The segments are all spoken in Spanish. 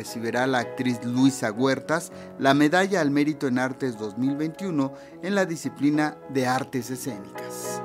recibirá la actriz Luisa Huertas la Medalla al Mérito en Artes 2021 en la disciplina de artes escénicas.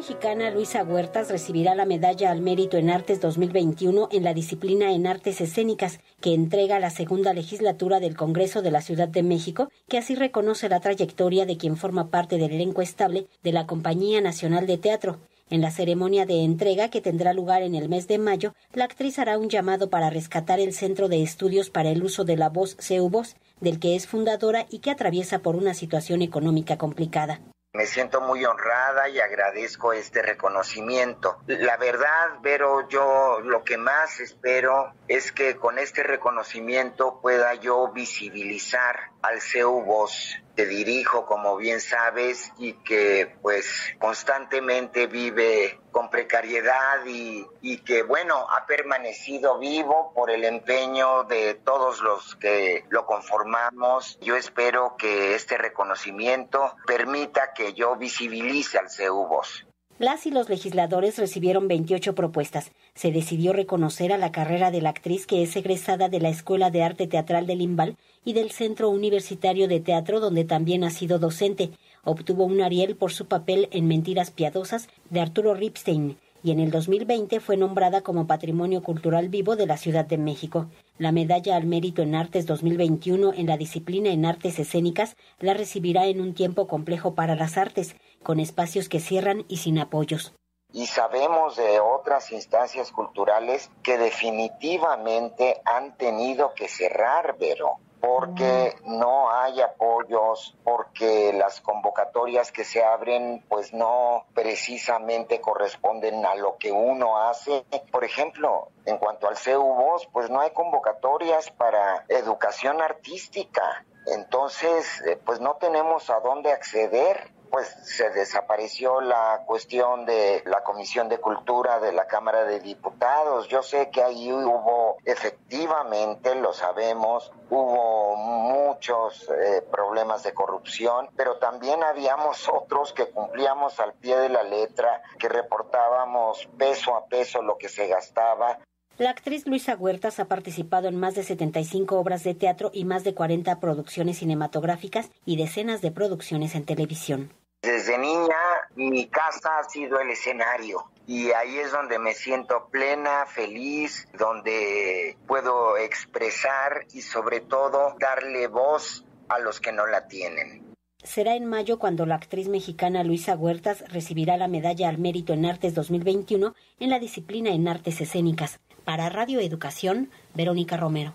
mexicana Luisa Huertas recibirá la Medalla al Mérito en Artes 2021 en la disciplina en Artes Escénicas que entrega la segunda legislatura del Congreso de la Ciudad de México, que así reconoce la trayectoria de quien forma parte del elenco estable de la Compañía Nacional de Teatro. En la ceremonia de entrega que tendrá lugar en el mes de mayo, la actriz hará un llamado para rescatar el Centro de Estudios para el Uso de la Voz CEUVOZ, del que es fundadora y que atraviesa por una situación económica complicada. Me siento muy honrada y agradezco este reconocimiento. La verdad, Vero, yo lo que más espero es que con este reconocimiento pueda yo visibilizar al CEU Voz te dirijo, como bien sabes, y que pues constantemente vive precariedad y, que bueno, ha permanecido vivo por el empeño de todos los que lo conformamos. Yo espero que este reconocimiento permita que yo visibilice al CEUBOS. Las y los legisladores recibieron 28 propuestas. Se decidió reconocer a la carrera de la actriz que es egresada de la Escuela de Arte Teatral del Imbal y del Centro Universitario de Teatro donde también ha sido docente. Obtuvo un Ariel por su papel en Mentiras Piadosas de Arturo Ripstein y en el 2020 fue nombrada como Patrimonio Cultural Vivo de la Ciudad de México. La medalla al mérito en artes 2021 en la disciplina en artes escénicas la recibirá en un tiempo complejo para las artes, con espacios que cierran y sin apoyos. Y sabemos de otras instancias culturales que definitivamente han tenido que cerrar, pero porque no hay apoyos, porque las convocatorias que se abren pues no precisamente corresponden a lo que uno hace. Por ejemplo, en cuanto al CEUVOS, pues no hay convocatorias para educación artística. Entonces, eh, pues no tenemos a dónde acceder pues se desapareció la cuestión de la Comisión de Cultura de la Cámara de Diputados. Yo sé que ahí hubo, efectivamente, lo sabemos, hubo muchos eh, problemas de corrupción, pero también habíamos otros que cumplíamos al pie de la letra, que reportábamos peso a peso lo que se gastaba, la actriz Luisa Huertas ha participado en más de 75 obras de teatro y más de 40 producciones cinematográficas y decenas de producciones en televisión. Desde niña mi casa ha sido el escenario y ahí es donde me siento plena, feliz, donde puedo expresar y sobre todo darle voz a los que no la tienen. Será en mayo cuando la actriz mexicana Luisa Huertas recibirá la medalla al mérito en artes 2021 en la disciplina en artes escénicas. Para Radio Educación, Verónica Romero.